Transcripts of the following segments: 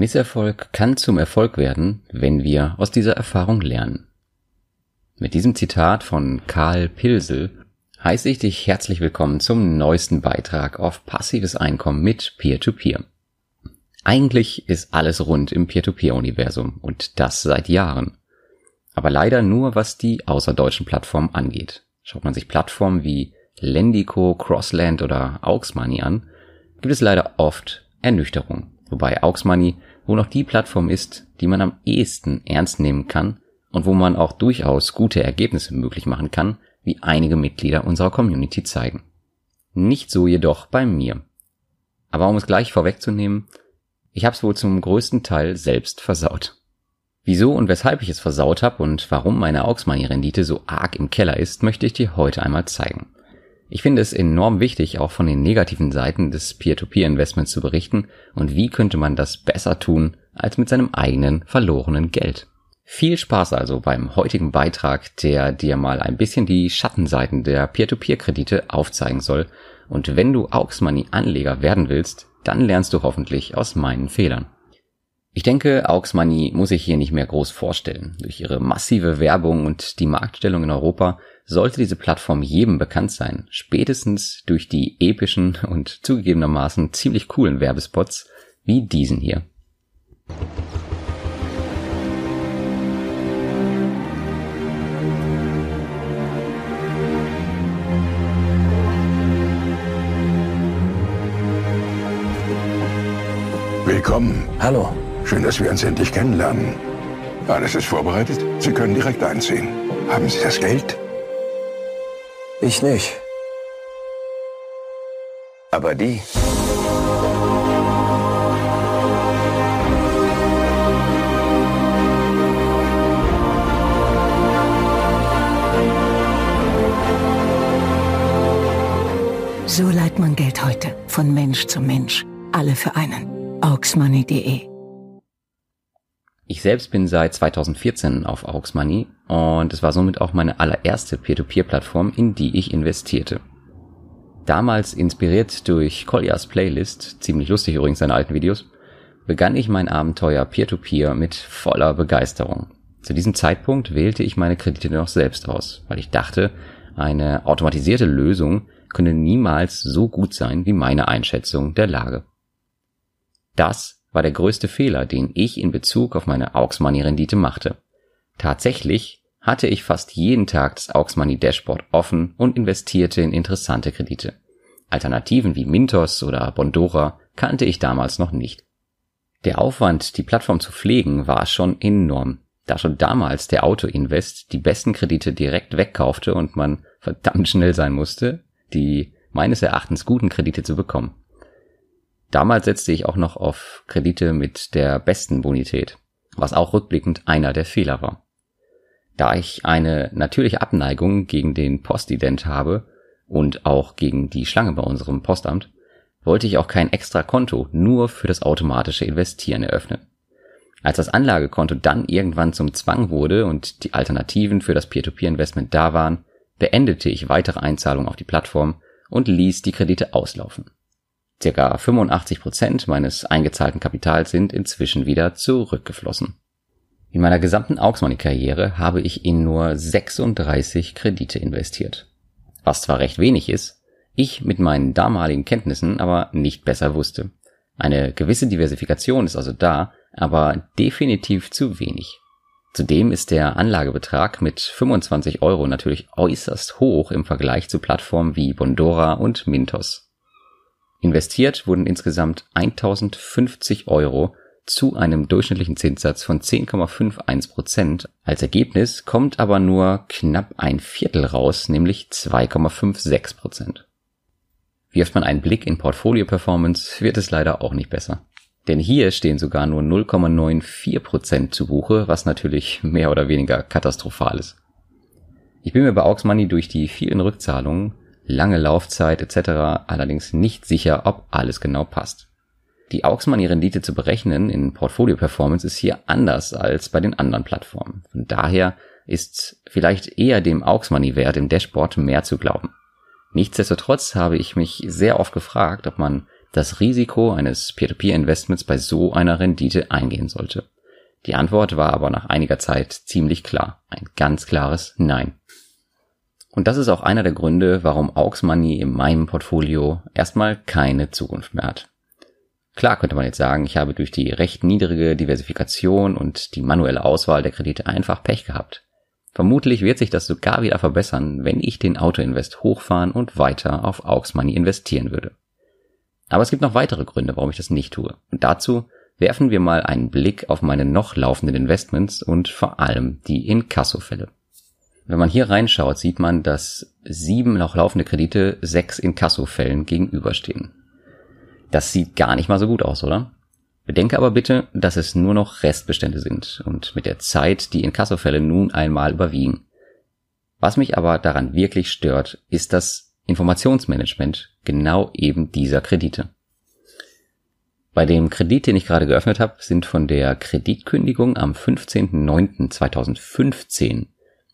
Misserfolg kann zum Erfolg werden, wenn wir aus dieser Erfahrung lernen. Mit diesem Zitat von Karl Pilsel heiße ich dich herzlich willkommen zum neuesten Beitrag auf passives Einkommen mit Peer-to-Peer. -Peer. Eigentlich ist alles rund im Peer-to-Peer-Universum und das seit Jahren. Aber leider nur, was die außerdeutschen Plattformen angeht. Schaut man sich Plattformen wie Lendico, Crossland oder Auxmoney an, gibt es leider oft Ernüchterung wobei Aux Money wohl noch die Plattform ist, die man am ehesten ernst nehmen kann und wo man auch durchaus gute Ergebnisse möglich machen kann, wie einige Mitglieder unserer Community zeigen. Nicht so jedoch bei mir. Aber um es gleich vorwegzunehmen, ich habe es wohl zum größten Teil selbst versaut. Wieso und weshalb ich es versaut habe und warum meine Aux Money Rendite so arg im Keller ist, möchte ich dir heute einmal zeigen. Ich finde es enorm wichtig, auch von den negativen Seiten des Peer-to-Peer-Investments zu berichten und wie könnte man das besser tun als mit seinem eigenen verlorenen Geld. Viel Spaß also beim heutigen Beitrag, der dir mal ein bisschen die Schattenseiten der Peer-to-Peer-Kredite aufzeigen soll. Und wenn du Aux Money Anleger werden willst, dann lernst du hoffentlich aus meinen Fehlern. Ich denke, Aux Money muss ich hier nicht mehr groß vorstellen. Durch ihre massive Werbung und die Marktstellung in Europa sollte diese Plattform jedem bekannt sein, spätestens durch die epischen und zugegebenermaßen ziemlich coolen Werbespots wie diesen hier. Willkommen. Hallo. Schön, dass wir uns endlich kennenlernen. Alles ist vorbereitet. Sie können direkt einziehen. Haben Sie das Geld? Ich nicht. Aber die. So leiht man Geld heute. Von Mensch zu Mensch. Alle für einen. auxmoney.de ich selbst bin seit 2014 auf Auxmoney und es war somit auch meine allererste Peer-to-Peer-Plattform, in die ich investierte. Damals inspiriert durch Colliers Playlist, ziemlich lustig übrigens seine alten Videos, begann ich mein Abenteuer Peer-to-Peer -Peer mit voller Begeisterung. Zu diesem Zeitpunkt wählte ich meine Kredite noch selbst aus, weil ich dachte, eine automatisierte Lösung könne niemals so gut sein wie meine Einschätzung der Lage. Das war der größte Fehler, den ich in Bezug auf meine Aux Money Rendite machte. Tatsächlich hatte ich fast jeden Tag das Aux Money Dashboard offen und investierte in interessante Kredite. Alternativen wie Mintos oder Bondora kannte ich damals noch nicht. Der Aufwand, die Plattform zu pflegen, war schon enorm, da schon damals der Auto-Invest die besten Kredite direkt wegkaufte und man verdammt schnell sein musste, die meines Erachtens guten Kredite zu bekommen. Damals setzte ich auch noch auf Kredite mit der besten Bonität, was auch rückblickend einer der Fehler war. Da ich eine natürliche Abneigung gegen den Postident habe und auch gegen die Schlange bei unserem Postamt, wollte ich auch kein extra Konto nur für das automatische Investieren eröffnen. Als das Anlagekonto dann irgendwann zum Zwang wurde und die Alternativen für das Peer-to-Peer-Investment da waren, beendete ich weitere Einzahlungen auf die Plattform und ließ die Kredite auslaufen. Circa 85 Prozent meines eingezahlten Kapitals sind inzwischen wieder zurückgeflossen. In meiner gesamten Auxmoney-Karriere habe ich in nur 36 Kredite investiert. Was zwar recht wenig ist, ich mit meinen damaligen Kenntnissen aber nicht besser wusste. Eine gewisse Diversifikation ist also da, aber definitiv zu wenig. Zudem ist der Anlagebetrag mit 25 Euro natürlich äußerst hoch im Vergleich zu Plattformen wie Bondora und Mintos. Investiert wurden insgesamt 1050 Euro zu einem durchschnittlichen Zinssatz von 10,51 Prozent. Als Ergebnis kommt aber nur knapp ein Viertel raus, nämlich 2,56 Prozent. Wirft man einen Blick in Portfolio Performance, wird es leider auch nicht besser. Denn hier stehen sogar nur 0,94 Prozent zu Buche, was natürlich mehr oder weniger katastrophal ist. Ich bin mir bei Aux Money durch die vielen Rückzahlungen lange Laufzeit etc. allerdings nicht sicher, ob alles genau passt. Die Aux Money Rendite zu berechnen in Portfolio Performance ist hier anders als bei den anderen Plattformen. Von daher ist vielleicht eher dem Aux Money Wert im Dashboard mehr zu glauben. Nichtsdestotrotz habe ich mich sehr oft gefragt, ob man das Risiko eines Peer-to-Peer-Investments bei so einer Rendite eingehen sollte. Die Antwort war aber nach einiger Zeit ziemlich klar. Ein ganz klares Nein. Und das ist auch einer der Gründe, warum Aux Money in meinem Portfolio erstmal keine Zukunft mehr hat. Klar könnte man jetzt sagen, ich habe durch die recht niedrige Diversifikation und die manuelle Auswahl der Kredite einfach Pech gehabt. Vermutlich wird sich das sogar wieder verbessern, wenn ich den Autoinvest hochfahren und weiter auf Aux Money investieren würde. Aber es gibt noch weitere Gründe, warum ich das nicht tue. Und dazu werfen wir mal einen Blick auf meine noch laufenden Investments und vor allem die Inkasso-Fälle. Wenn man hier reinschaut, sieht man, dass sieben noch laufende Kredite sechs Inkasso-Fällen gegenüberstehen. Das sieht gar nicht mal so gut aus, oder? Bedenke aber bitte, dass es nur noch Restbestände sind und mit der Zeit die Inkassofälle nun einmal überwiegen. Was mich aber daran wirklich stört, ist das Informationsmanagement genau eben dieser Kredite. Bei dem Kredit, den ich gerade geöffnet habe, sind von der Kreditkündigung am 15.09.2015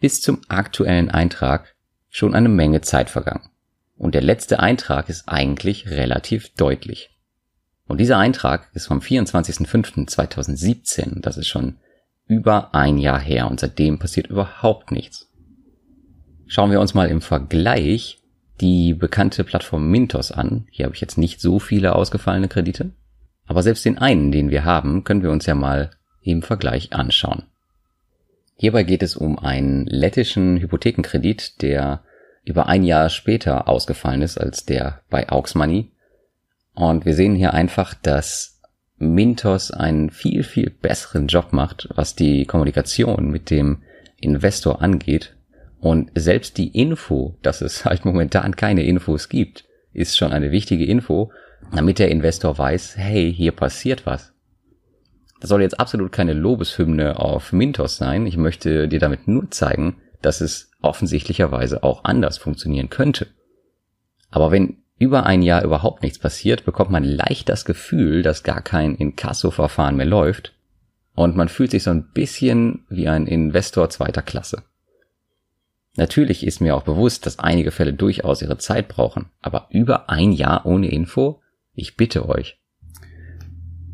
bis zum aktuellen Eintrag schon eine Menge Zeit vergangen. Und der letzte Eintrag ist eigentlich relativ deutlich. Und dieser Eintrag ist vom 24.05.2017. Das ist schon über ein Jahr her und seitdem passiert überhaupt nichts. Schauen wir uns mal im Vergleich die bekannte Plattform Mintos an. Hier habe ich jetzt nicht so viele ausgefallene Kredite. Aber selbst den einen, den wir haben, können wir uns ja mal im Vergleich anschauen. Hierbei geht es um einen lettischen Hypothekenkredit, der über ein Jahr später ausgefallen ist als der bei Aux Money und wir sehen hier einfach, dass Mintos einen viel, viel besseren Job macht, was die Kommunikation mit dem Investor angeht. Und selbst die Info, dass es halt momentan keine Infos gibt, ist schon eine wichtige Info, damit der Investor weiß, hey, hier passiert was. Das soll jetzt absolut keine Lobeshymne auf Mintos sein. Ich möchte dir damit nur zeigen, dass es offensichtlicherweise auch anders funktionieren könnte. Aber wenn über ein Jahr überhaupt nichts passiert, bekommt man leicht das Gefühl, dass gar kein Inkasso-Verfahren mehr läuft und man fühlt sich so ein bisschen wie ein Investor zweiter Klasse. Natürlich ist mir auch bewusst, dass einige Fälle durchaus ihre Zeit brauchen, aber über ein Jahr ohne Info? Ich bitte euch.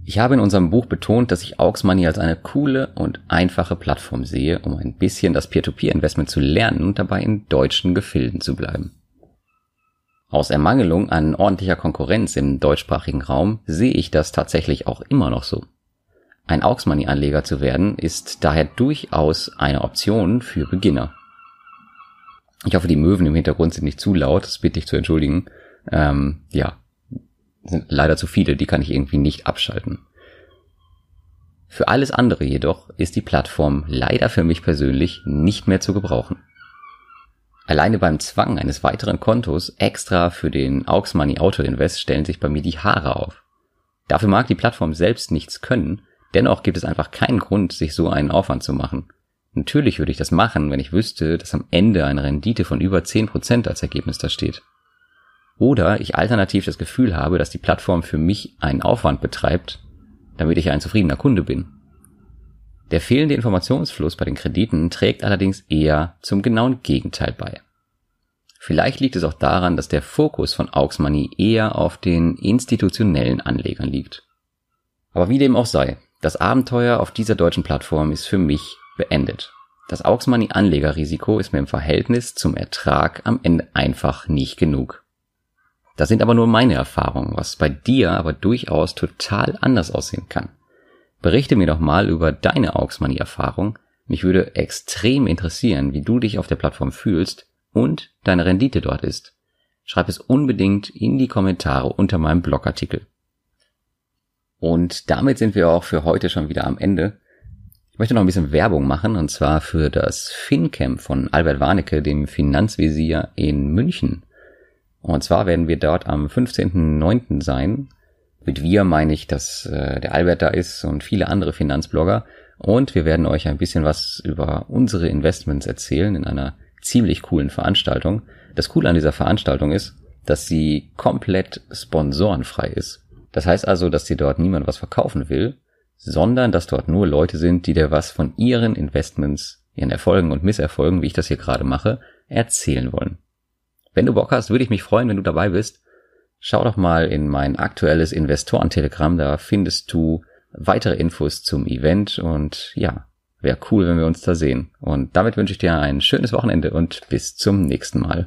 Ich habe in unserem Buch betont, dass ich Aux Money als eine coole und einfache Plattform sehe, um ein bisschen das Peer-to-Peer-Investment zu lernen und dabei in deutschen Gefilden zu bleiben. Aus Ermangelung an ordentlicher Konkurrenz im deutschsprachigen Raum sehe ich das tatsächlich auch immer noch so. Ein Aux Money Anleger zu werden ist daher durchaus eine Option für Beginner. Ich hoffe, die Möwen im Hintergrund sind nicht zu laut, das bitte ich zu entschuldigen. Ähm, ja, sind leider zu viele, die kann ich irgendwie nicht abschalten. Für alles andere jedoch ist die Plattform leider für mich persönlich nicht mehr zu gebrauchen. Alleine beim Zwang eines weiteren Kontos extra für den Aux Money Auto Invest stellen sich bei mir die Haare auf. Dafür mag die Plattform selbst nichts können, dennoch gibt es einfach keinen Grund, sich so einen Aufwand zu machen. Natürlich würde ich das machen, wenn ich wüsste, dass am Ende eine Rendite von über 10% als Ergebnis da steht. Oder ich alternativ das Gefühl habe, dass die Plattform für mich einen Aufwand betreibt, damit ich ein zufriedener Kunde bin. Der fehlende Informationsfluss bei den Krediten trägt allerdings eher zum genauen Gegenteil bei. Vielleicht liegt es auch daran, dass der Fokus von Aux Money eher auf den institutionellen Anlegern liegt. Aber wie dem auch sei, das Abenteuer auf dieser deutschen Plattform ist für mich beendet. Das Aux Money Anlegerrisiko ist mir im Verhältnis zum Ertrag am Ende einfach nicht genug. Das sind aber nur meine Erfahrungen, was bei dir aber durchaus total anders aussehen kann. Berichte mir doch mal über deine Aux Money Erfahrung. Mich würde extrem interessieren, wie du dich auf der Plattform fühlst und deine Rendite dort ist. Schreib es unbedingt in die Kommentare unter meinem Blogartikel. Und damit sind wir auch für heute schon wieder am Ende. Ich möchte noch ein bisschen Werbung machen, und zwar für das FinCamp von Albert Warnecke, dem Finanzvisier in München. Und zwar werden wir dort am 15.09. sein. Mit wir meine ich, dass äh, der Albert da ist und viele andere Finanzblogger. Und wir werden euch ein bisschen was über unsere Investments erzählen in einer ziemlich coolen Veranstaltung. Das Coole an dieser Veranstaltung ist, dass sie komplett sponsorenfrei ist. Das heißt also, dass dir dort niemand was verkaufen will, sondern dass dort nur Leute sind, die dir was von ihren Investments, ihren Erfolgen und Misserfolgen, wie ich das hier gerade mache, erzählen wollen. Wenn du Bock hast, würde ich mich freuen, wenn du dabei bist. schau doch mal in mein aktuelles Investoren-Telegramm, da findest du weitere Infos zum Event und ja, wäre cool, wenn wir uns da sehen. Und damit wünsche ich dir ein schönes Wochenende und bis zum nächsten Mal.